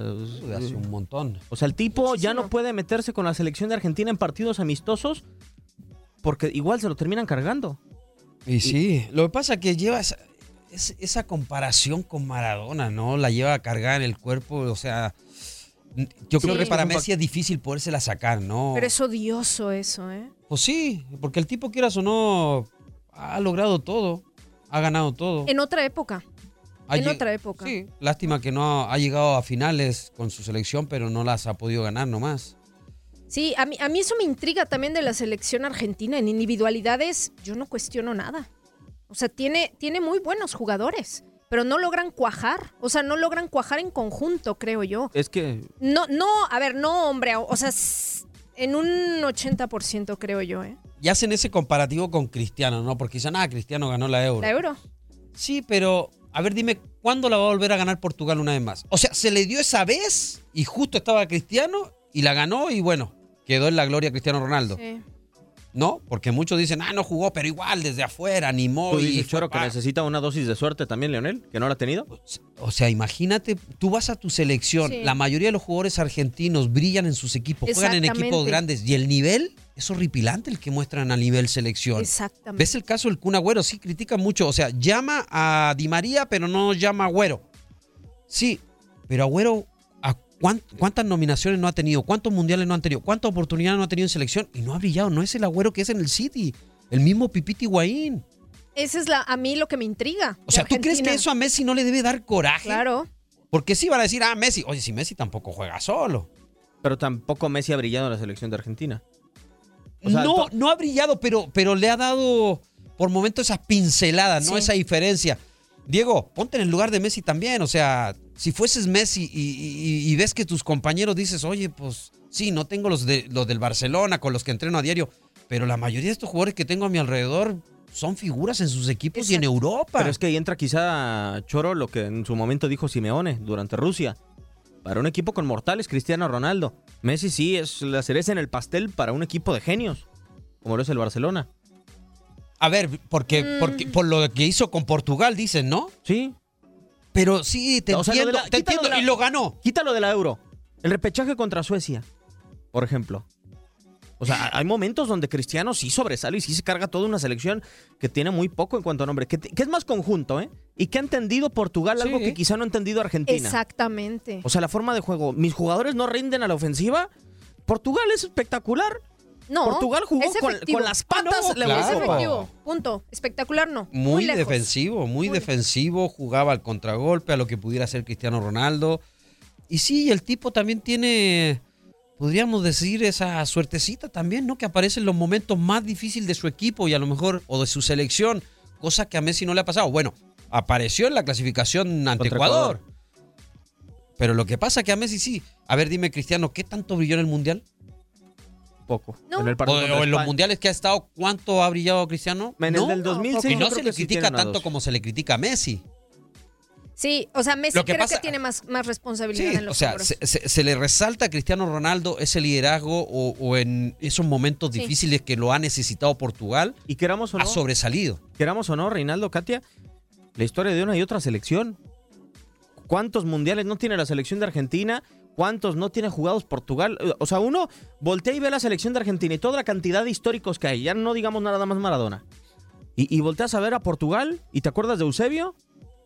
hace un montón. o sea, el tipo ya no puede meterse con la selección de Argentina en partidos amistosos porque igual se lo terminan cargando. Y sí, lo que pasa es que lleva esa, es- esa comparación con Maradona, ¿no? La lleva a cargar en el cuerpo, o sea, yo creo que para Messi es difícil podérsela sacar, ¿no? Pero es odioso eso, ¿eh? Pues sí, porque el tipo, quieras o no, ha logrado todo, ha ganado todo. En otra época. Ha en otra época. Sí, lástima que no ha, ha llegado a finales con su selección, pero no las ha podido ganar nomás. Sí, a mí, a mí eso me intriga también de la selección argentina. En individualidades yo no cuestiono nada. O sea, tiene, tiene muy buenos jugadores, pero no logran cuajar. O sea, no logran cuajar en conjunto, creo yo. Es que No, no, a ver, no, hombre, o sea, en un 80% creo yo, ¿eh? Y hacen ese comparativo con Cristiano, ¿no? Porque dicen, ah, Cristiano ganó la Euro. La euro. Sí, pero a ver, dime, ¿cuándo la va a volver a ganar Portugal una vez más? O sea, se le dio esa vez y justo estaba Cristiano y la ganó y bueno, quedó en la gloria Cristiano Ronaldo. Sí. ¿No? Porque muchos dicen, ah, no jugó, pero igual desde afuera, animó. tú y dices, fue Choro, que necesita una dosis de suerte también, Leonel, que no la ha tenido. O sea, imagínate, tú vas a tu selección, Sí. la mayoría de los jugadores argentinos brillan en sus equipos, juegan en equipos grandes y el nivel es horripilante el que muestran a nivel selección. Exactamente. ¿Ves el caso del Kun Agüero? Sí, critica mucho. O sea, llama a Di María, pero no llama a Agüero. Sí, pero Agüero, ¿a cuán- ¿cuántas nominaciones no ha tenido? ¿Cuántos mundiales no han tenido? ¿Cuántas oportunidades no ha tenido en selección? Y no ha brillado. No es el Agüero que es en el City. El mismo Pipiti Higuaín. Esa es la, a mí lo que me intriga. O sea, ¿tú crees que eso a Messi no le debe dar coraje? Claro. Porque sí van a decir, ah, Messi. Oye, si Messi tampoco juega solo. Pero tampoco Messi ha brillado en la selección de Argentina. O sea, no, no ha brillado, pero, pero le ha dado por momentos esas pinceladas, ¿no? Sí. Esa diferencia. Diego, ponte en el lugar de Messi también. O sea, si fueses Messi y, y- y ves que tus compañeros dices, oye, pues sí, no tengo los, de, los del Barcelona con los que entreno a diario, pero la mayoría de estos jugadores que tengo a mi alrededor son figuras en sus equipos y en Europa. Pero es que ahí entra quizá Choro lo que en su momento dijo Simeone durante Rusia. Para un equipo con mortales, Cristiano Ronaldo. Messi sí es la cereza en el pastel para un equipo de genios, como lo es el Barcelona. A ver, porque, porque por lo que hizo con Portugal, dicen, ¿no? Sí. Pero sí, te O sea, lo entiendo, de la- te entiendo, la- y lo ganó. Quítalo de la euro. El repechaje contra Suecia, por ejemplo. O sea, hay momentos donde Cristiano sí sobresale y sí se carga toda una selección que tiene muy poco en cuanto a nombre, que, que es más conjunto, ¿eh? Y que ha entendido Portugal algo que quizá no ha entendido Argentina. Exactamente. O sea, la forma de juego. Mis jugadores no rinden a la ofensiva. Portugal es espectacular. No, Portugal jugó es con, las patas. no, claro. Es efectivo. Punto. Espectacular no. Muy, lejos. defensivo, muy, defensivo, jugaba al contragolpe, a lo que pudiera hacer Cristiano Ronaldo. Y sí, el tipo también tiene, podríamos decir, esa suertecita también, ¿no? Que aparece en los momentos más difíciles de su equipo y a lo mejor, o de su selección, cosa que a Messi no le ha pasado. Bueno, apareció en la clasificación ante Contra Ecuador. Pero lo que pasa que a Messi sí. A ver, dime, Cristiano, ¿qué tanto brilló en el Mundial? Poco. No. En el O, partido o contra en los mundiales que ha estado, ¿cuánto ha brillado Cristiano? En el del 2006 Y no se le sí critica tanto como se le critica a Messi. Sí, o sea, Messi que creo pasa- que tiene más, más responsabilidad Sí, en los o sea, se, se- se le resalta a Cristiano Ronaldo ese liderazgo o, o en esos momentos Sí. difíciles que lo ha necesitado Portugal, Y queramos o ha no, sobresalido. queramos o no, Reinaldo, Katia, la historia de una y otra selección. ¿Cuántos mundiales no tiene la selección de Argentina? ¿Cuántos no tiene jugados Portugal? O sea, uno voltea y ve la selección de Argentina y toda la cantidad de históricos que hay. Ya no digamos nada más Maradona. Y, y volteas a ver a Portugal y te acuerdas de Eusebio.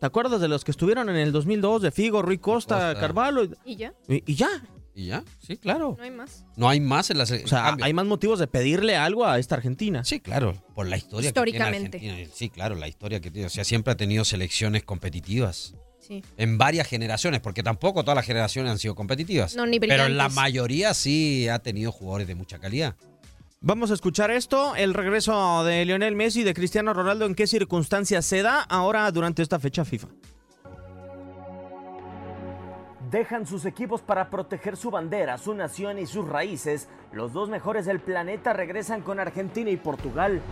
¿Te acuerdas de los que estuvieron en el 2002? De Figo, Rui Costa, Costa. Carvalho. Y ya, Y, y ya. Y ya, sí, claro. no hay más. No hay más en la O selección. sea, hay más motivos de pedirle algo a esta Argentina. Sí, claro, por la historia que tiene Históricamente. Argentina. Sí, claro, la historia que tiene. O sea, siempre ha tenido selecciones competitivas. Sí. En varias generaciones, porque tampoco todas las generaciones han sido competitivas. No, ni Pero en la mayoría sí ha tenido jugadores de mucha calidad. Vamos a escuchar esto, el regreso de Lionel Messi y de Cristiano Ronaldo, en qué circunstancias se da ahora durante esta fecha FIFA. Dejan sus equipos para proteger su bandera, su nación y sus raíces. Los dos mejores del planeta regresan con Argentina y Portugal.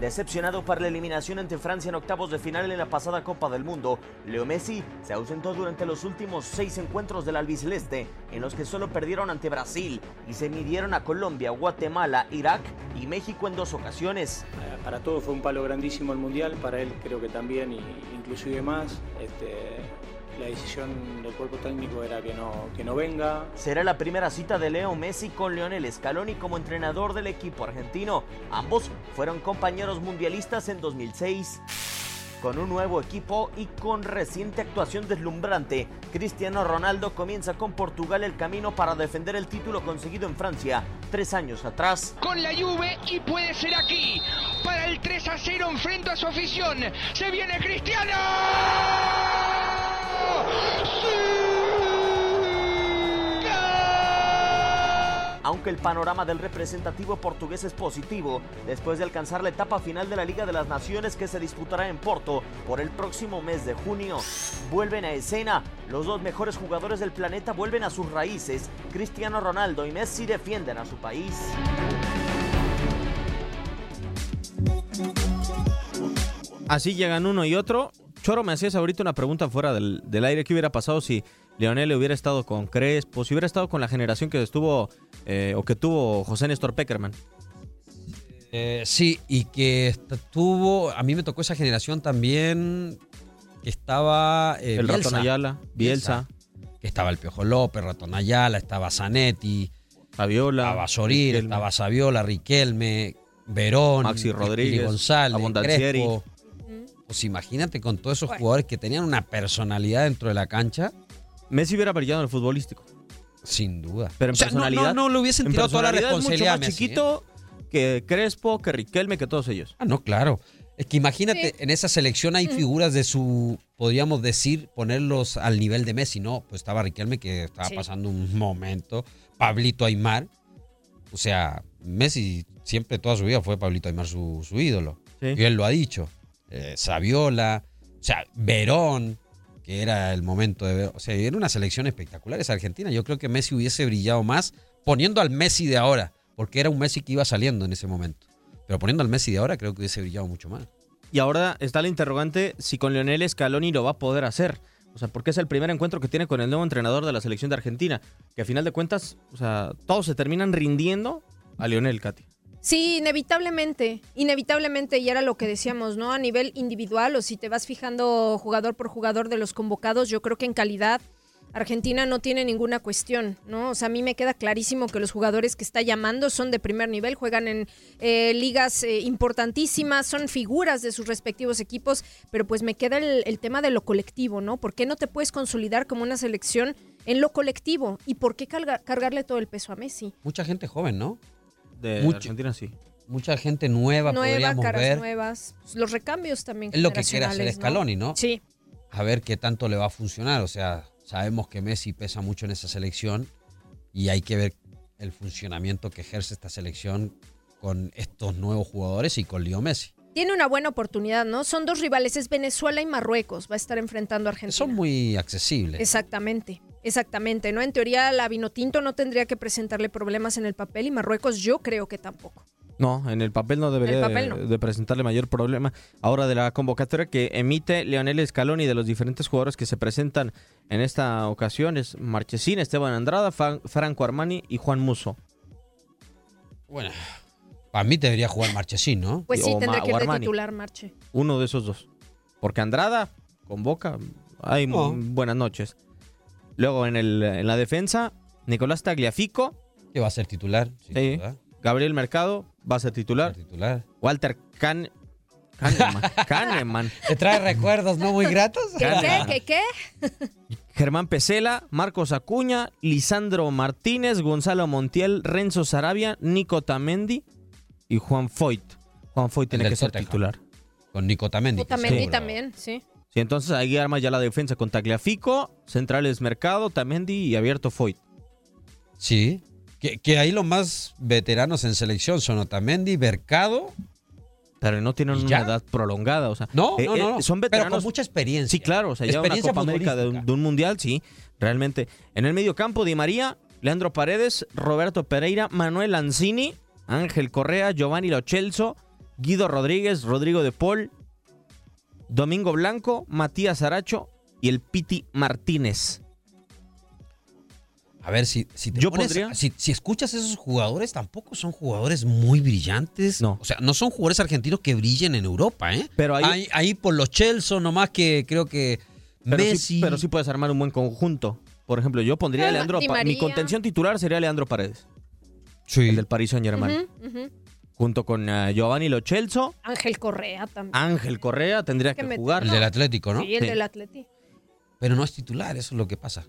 Decepcionado por la eliminación ante Francia en octavos de final en la pasada Copa del Mundo, Leo Messi se ausentó durante los últimos seis encuentros del albiceleste, en los que solo perdieron ante Brasil y se midieron a Colombia, Guatemala, Irak y México en dos ocasiones. Eh, Para todos fue un palo grandísimo el Mundial, para él creo que también, inclusive más. Este, la decisión del cuerpo técnico era que no, que no venga. Será la primera cita de Leo Messi con Lionel Scaloni como entrenador del equipo argentino. Ambos fueron compañeros mundialistas en 2006. Con un nuevo equipo y con reciente actuación deslumbrante, Cristiano Ronaldo comienza con Portugal el camino para defender el título conseguido en Francia tres años atrás. con la Juve y puede ser aquí para el 3 a 0 enfrente a su afición. Se viene Cristiano. Aunque el panorama del representativo portugués es positivo, después de alcanzar la etapa final de la Liga de las Naciones que se disputará en Porto por el próximo mes de junio, vuelven a escena. Los dos mejores jugadores del planeta vuelven a sus raíces. Cristiano Ronaldo y Messi defienden a su país. Así llegan uno y otro. Choro, me hacías ahorita una pregunta fuera del, del aire. ¿Qué hubiera pasado si Leonel hubiera estado con Crespo? Si hubiera estado con la generación que estuvo eh, o que tuvo José Néstor Peckerman. Eh, sí, y que tuvo, a mí me tocó esa generación también, que estaba... eh, El Bielsa. Ratón Ayala, Bielsa. Que estaba el Piojo López, Ratón Ayala, estaba Zanetti, Fabiola, estaba Sorir, estaba Saviola, Riquelme, Verón, Maxi Rodríguez, González. Crespo. Pues imagínate con todos esos jugadores que tenían una personalidad dentro de la cancha. Messi hubiera brillado en el futbolístico. Sin duda. Pero en O sea, no- personalidad. no- no le hubiesen en tirado toda la personalidad es responsabilidad a Mucho más Messi, ¿eh? chiquito que Crespo, que Riquelme, que todos ellos. Ah, no, claro. Es que imagínate, en esa selección hay figuras de su, podríamos decir, ponerlos al nivel de Messi, ¿no? Pues estaba Riquelme que estaba Sí. pasando un momento, Pablito Aymar, o sea, Messi siempre toda su vida fue Pablito Aymar su, su ídolo. Sí. Y él lo ha dicho. Eh, Saviola, o sea, Verón, que era el momento de ver. O sea, era una selección espectacular esa Argentina. Yo creo que Messi hubiese brillado más poniendo al Messi de ahora, porque era un Messi que iba saliendo en ese momento. Pero poniendo al Messi de ahora, creo que hubiese brillado mucho más. Y ahora está la interrogante si con Lionel Scaloni lo va a poder hacer. O sea, porque es el primer encuentro que tiene con el nuevo entrenador de la selección de Argentina. Que a final de cuentas, o sea, todos se terminan rindiendo a Lionel, Katy. Sí, inevitablemente, inevitablemente, y era lo que decíamos, ¿no? A nivel individual, o si te vas fijando jugador por jugador de los convocados, yo creo que en calidad Argentina no tiene ninguna cuestión, ¿no? O sea, a mí me queda clarísimo que los jugadores que está llamando son de primer nivel, juegan en eh, ligas eh, importantísimas, son figuras de sus respectivos equipos, pero pues me queda el, tema de lo colectivo, ¿no? ¿Por qué no te puedes consolidar como una selección en lo colectivo? ¿Y por qué carga- cargarle todo el peso a Messi? Mucha gente joven, ¿no? De Mucho. Argentina sí. Mucha gente nueva, Nueva, podríamos caras ver. nuevas, pues, los recambios también. Es lo que quiere hacer Scaloni, ¿no? Sí. A ver qué tanto le va a funcionar. O sea, sabemos que Messi pesa mucho en esa selección y hay que ver el funcionamiento que ejerce esta selección con estos nuevos jugadores y con Leo Messi. Tiene una buena oportunidad, ¿no? Son dos rivales, es Venezuela y Marruecos, va a estar enfrentando a Argentina. Son muy accesibles. Exactamente, exactamente, ¿no? En teoría la Vinotinto no tendría que presentarle problemas en el papel y Marruecos yo creo que tampoco. No, en el papel no debería papel de, no. de presentarle mayor problema. Ahora de la convocatoria que emite Leonel Scaloni de los diferentes jugadores que se presentan en esta ocasión es Marchesín, Esteban Andrada, Franco Armani y Juan Muso. Bueno, para mí debería jugar Marchesín, ¿no? Pues sí, O tendría que ir de Armani. titular Marche. Uno de esos dos. Porque Andrada convoca. Ay, No. mu- buenas noches. Luego en, el, en la defensa, Nicolás Tagliafico. Que va a ser titular. sin Sí. duda. Gabriel Mercado va a ser titular. titular. Walter Can Kahneman. Kahneman. ¿Te trae recuerdos no muy gratos? ¿Qué, qué, qué, qué? Germán Pesela, Marcos Acuña, Lisandro Martínez, Gonzalo Montiel, Renzo Sarabia, Nico Tamendi y Juan Foyt. Juan Foyt tiene que ser Tottenham. titular. Con Nico Tamendi. Otamendi seguro. también, sí. Sí, entonces ahí arma ya la defensa con Tagliafico, centrales Mercado, Tamendi y abierto Foyt. Sí. Que, que ahí los más veteranos en selección son Otamendi, Mercado. Pero no tienen ¿Y una edad prolongada, o sea, No, eh, no, eh, no, no. son Pero veteranos con mucha experiencia. Sí, claro, o sea, ya una Copa América de de un mundial, sí, realmente. En el medio campo, Di María, Leandro Paredes, Roberto Pereira, Manuel Lanzini, Ángel Correa, Giovanni Lochelso, Guido Rodríguez, Rodrigo de Paul, Domingo Blanco, Matías Aracho y el Piti Martínez. A ver, si, si te Yo pones- pondría- si, si escuchas a esos jugadores, tampoco son jugadores muy brillantes. No. O sea, no son jugadores argentinos que brillen en Europa, ¿eh? Pero ahí- ahí, ahí por los Chelsea, nomás que creo que Pero Messi. sí, pero sí puedes armar un buen conjunto. Por ejemplo, yo pondría a Leandro Mi contención titular sería Leandro Paredes, Sí. el del Paris Saint Germain. Ujú, ujú. Junto con eh, Giovanni Lochelso, Ángel Correa también. Ángel Correa tendría Que jugar. El del Atlético, ¿no? Sí, el Sí. del Atleti. Pero no es titular, eso es lo que pasa.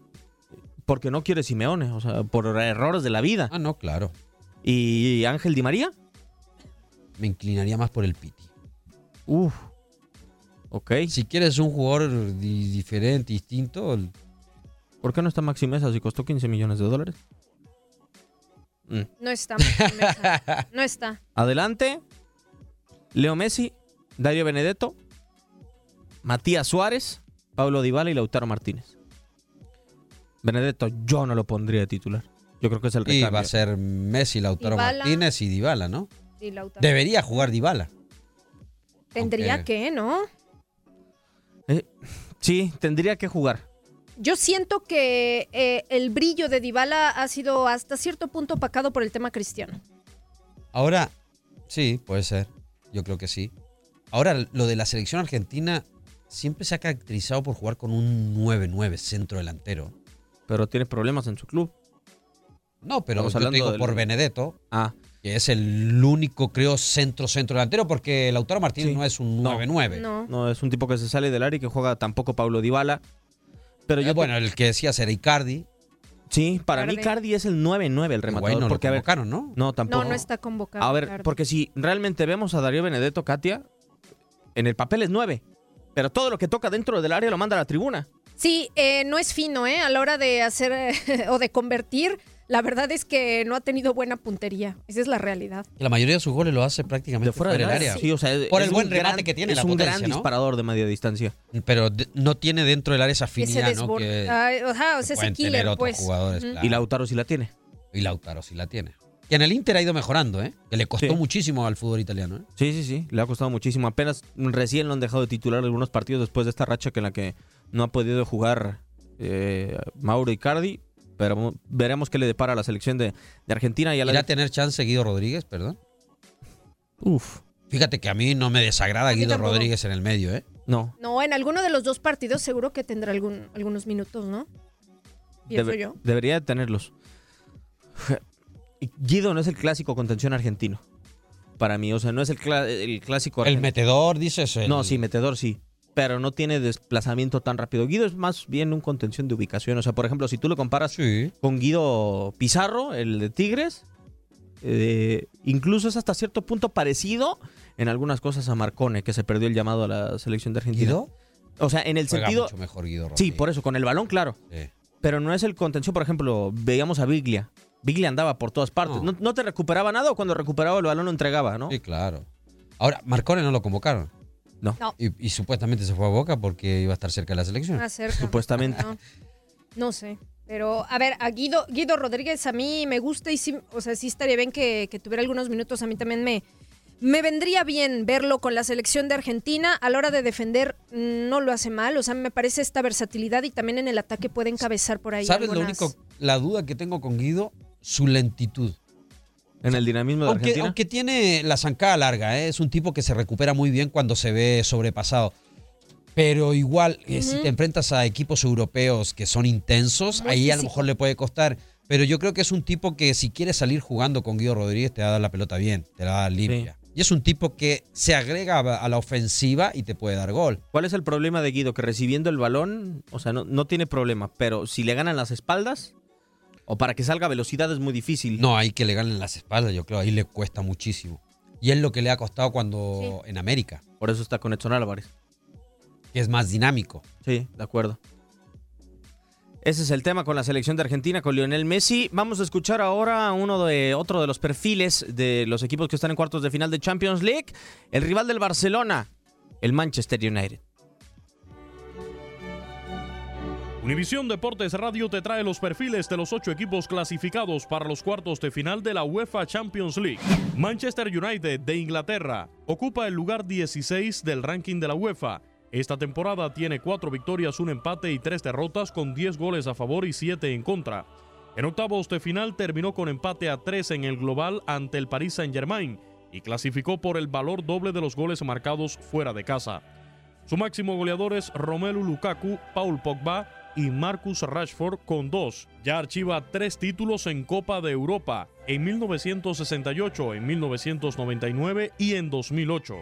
Porque no quiere Simeone, o sea, por errores de la vida. Ah, no, claro. ¿Y Ángel Di María? Me inclinaría más por el Piti. Uf. Ok. Si quieres un jugador di- diferente, distinto, el- ¿Por qué no está Maxi Mesa si costó 15 millones de dólares? Mm. No está. Mesa. No está. Adelante. Leo Messi, Dario Benedetto, Matías Suárez, Pablo Dybala y Lautaro Martínez. Benedetto yo no lo pondría de titular. Yo creo que es el y recambio. va a ser Messi, Lautaro Dybala. Martínez y Dybala, ¿no? Y Lautaro. Debería jugar Dybala. Tendría aunque- que, ¿no? Eh, sí, tendría que jugar. Yo siento que eh, el brillo de Dybala ha sido hasta cierto punto opacado por el tema cristiano. Ahora, sí, puede ser. Yo creo que sí. Ahora, lo de la selección argentina siempre se ha caracterizado por jugar con un 9-9 centro delantero. Pero tiene problemas en su club. No, pero Estamos yo te hablando digo del- por Benedetto, Ah, que es el único, creo, centro-centro delantero, porque Lautaro Martínez Sí. no es un No. 9-9. No. no, es un tipo que se sale del área y que juega tampoco Pablo Dybala. Pero yo Eh, bueno, el que decías era Icardi. Sí, para mí Cardi. Es el 9-9 el rematador. Bueno, lo porque, a ver, convocaron, ¿no? no, tampoco. No, no está convocado. A ver, porque si realmente vemos a Darío Benedetto, Katia, en el papel es 9. Pero todo lo que toca dentro del área lo manda a la tribuna. Sí, eh, no es fino, ¿eh? A la hora de hacer o de convertir, la verdad es que no ha tenido buena puntería. Esa es la realidad. La mayoría de sus goles lo hace prácticamente fuera, del área. Sí, o sea, Por el buen remate gran- que tiene Es la un potencia, gran ¿no? disparador de media distancia. Pero de- no tiene dentro del área esa Que afinidad, ¿no? Que Ay, ajá, o sea, ese killer, tener pues. jugadores, claro. Y Lautaro sí la tiene. Y Lautaro sí la tiene. Y en el Inter ha ido mejorando, ¿eh? Que le costó Sí. muchísimo al fútbol italiano, ¿eh? Sí, sí, sí, le ha costado muchísimo. Apenas recién lo han dejado de titular algunos partidos después de esta racha que en la que no ha podido jugar eh, Mauro Icardi. Pero veremos qué le depara a la selección de, de Argentina. Y a la ¿Irá a tener chance Guido Rodríguez, perdón? Uf. Fíjate que a mí no me desagrada Guido tampoco. Rodríguez en el medio, ¿eh? No. No, en alguno de los dos partidos seguro que tendrá algún, algunos minutos, ¿no? Pienso Debe- yo. Debería de tenerlos. Guido no es el clásico contención argentino. Para mí, o sea, no es el, el clásico El argentino. metedor, dices. el- No, sí, metedor sí. Pero no tiene desplazamiento tan rápido. Guido es más bien un contención de ubicación. O sea, por ejemplo, si tú lo comparas con Guido Pizarro, el de Tigres, eh, incluso es hasta cierto punto parecido en algunas cosas a Marcone, que se perdió el llamado a la selección de Argentina. ¿Guido? O sea, en el Juega sentido. mucho mejor Guido Sí, por eso, con el balón, claro. Sí. Pero no es el contención, por ejemplo, veíamos a Biglia. Biglia andaba por todas partes. No, no te recuperaba nada o cuando recuperaba el balón lo entregaba, ¿no? Sí, claro. Ahora, Marcone no lo convocaron. No. No. Y, y supuestamente se fue a Boca porque iba a estar cerca de la selección. Cerca. Supuestamente. No, no sé. Pero, a ver, a Guido, Guido Rodríguez a mí me gusta y sí, o sea, sí estaría bien que, que tuviera algunos minutos. A mí también me, me vendría bien verlo con la selección de Argentina. A la hora de defender no lo hace mal. O sea, me parece esta versatilidad y también en el ataque puede encabezar por ahí. ¿Sabes lo único? La duda que tengo con Guido, su lentitud. En el dinamismo de Aunque, Argentina. aunque tiene la zancada larga, ¿eh? es un tipo que se recupera muy bien cuando se ve sobrepasado. Pero igual, eh, si te enfrentas a equipos europeos que son intensos, Muy ahí a lo mejor le puede costar. Pero yo creo que es un tipo que si quiere salir jugando con Guido Rodríguez te va a dar la pelota bien, te la va a dar limpia. Y es un tipo que se agrega a a la ofensiva y te puede dar gol. ¿Cuál es el problema de Guido? Que recibiendo el balón, o sea, no, no tiene problema, pero si le ganan las espaldas, o para que salga a velocidad es muy difícil. No, ahí que le ganen las espaldas, yo creo, ahí le cuesta muchísimo. Y es lo que le ha costado cuando en América, Por eso está con Edson Álvarez. que es más dinámico. Sí, de acuerdo. Ese es el tema con la selección de Argentina, con Lionel Messi. Vamos a escuchar ahora uno de otro de los perfiles de los equipos que están en cuartos de final de Champions League. El rival del Barcelona, el Manchester United. Univisión Deportes Radio te trae los perfiles de los ocho equipos clasificados para los cuartos de final de la UEFA Champions League. Manchester United de Inglaterra ocupa el lugar 16 del ranking de la UEFA. Esta temporada tiene cuatro victorias, un empate y tres derrotas con 10 goles a favor y 7 en contra. En octavos de final terminó con empate a 3 en el global ante el Paris Saint-Germain y clasificó por el valor doble de los goles marcados fuera de casa. Su máximo goleador es Romelu Lukaku, Paul Pogba y Marcus Rashford con dos. Ya archiva tres títulos en Copa de Europa, en 1968, en 1999 y en 2008.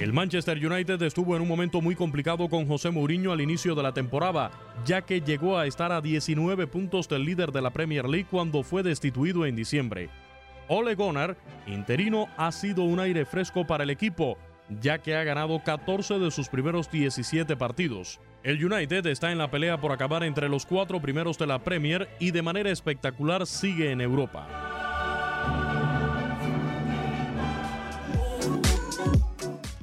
El Manchester United estuvo en un momento muy complicado con José Mourinho al inicio de la temporada, ya que llegó a estar a 19 puntos del líder de la Premier League cuando fue destituido en diciembre. Ole Gunnar, interino, ha sido un aire fresco para el equipo, ya que ha ganado 14 de sus primeros 17 partidos. El United está en la pelea por acabar entre los cuatro primeros de la Premier y de manera espectacular sigue en Europa.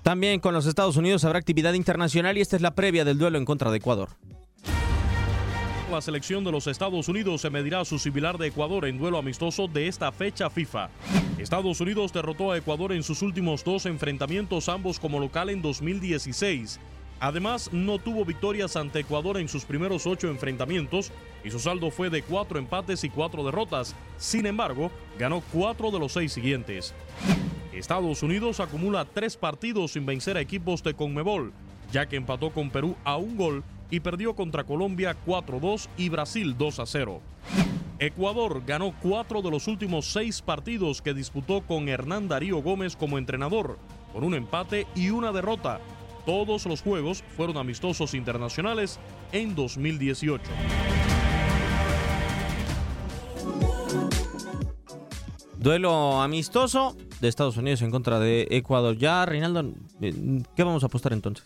También con los Estados Unidos habrá actividad internacional y esta es la previa del duelo en contra de Ecuador. La selección de los Estados Unidos se medirá a su similar de Ecuador en duelo amistoso de esta fecha FIFA. Estados Unidos derrotó a Ecuador en sus últimos dos enfrentamientos, ambos como local en 2016. Además, no tuvo victorias ante Ecuador en sus primeros ocho enfrentamientos y su saldo fue de cuatro empates y cuatro derrotas. Sin embargo, ganó cuatro de los seis siguientes. Estados Unidos acumula tres partidos sin vencer a equipos de Conmebol, ya que empató con Perú a un gol y perdió contra Colombia 4-2 y Brasil 2-0. Ecuador ganó cuatro de los últimos seis partidos que disputó con Hernán Darío Gómez como entrenador, con un empate y una derrota. Todos los juegos fueron amistosos internacionales en 2018. Duelo amistoso de Estados Unidos en contra de Ecuador. Ya, Reinaldo, eh, ¿qué vamos a apostar entonces?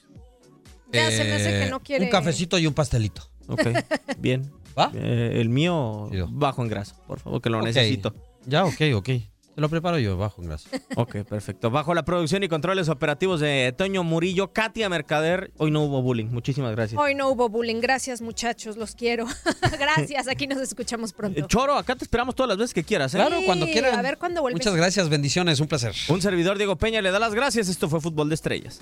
Ya se me hace que Eh, no quiere- Un cafecito y un pastelito. Ok, bien. Eh, el mío bajo en grasa, por favor, que lo Ok. necesito. Ya, ok, ok. Te lo preparo yo, bajo en grasa. Ok, perfecto. Bajo la producción y controles operativos de Toño Murillo, Katia Mercader. Hoy no hubo bullying. Muchísimas gracias. Hoy no hubo bullying. Gracias, muchachos. Los quiero. Gracias. Aquí nos escuchamos pronto. Eh, Choro, acá te esperamos todas las veces que quieras. ¿eh? Claro, cuando Sí, quieran. A ver cuándo vuelves. Muchas gracias, bendiciones, un placer. Un servidor, Diego Peña, le da las gracias. Esto fue Fútbol de Estrellas.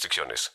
restricciones.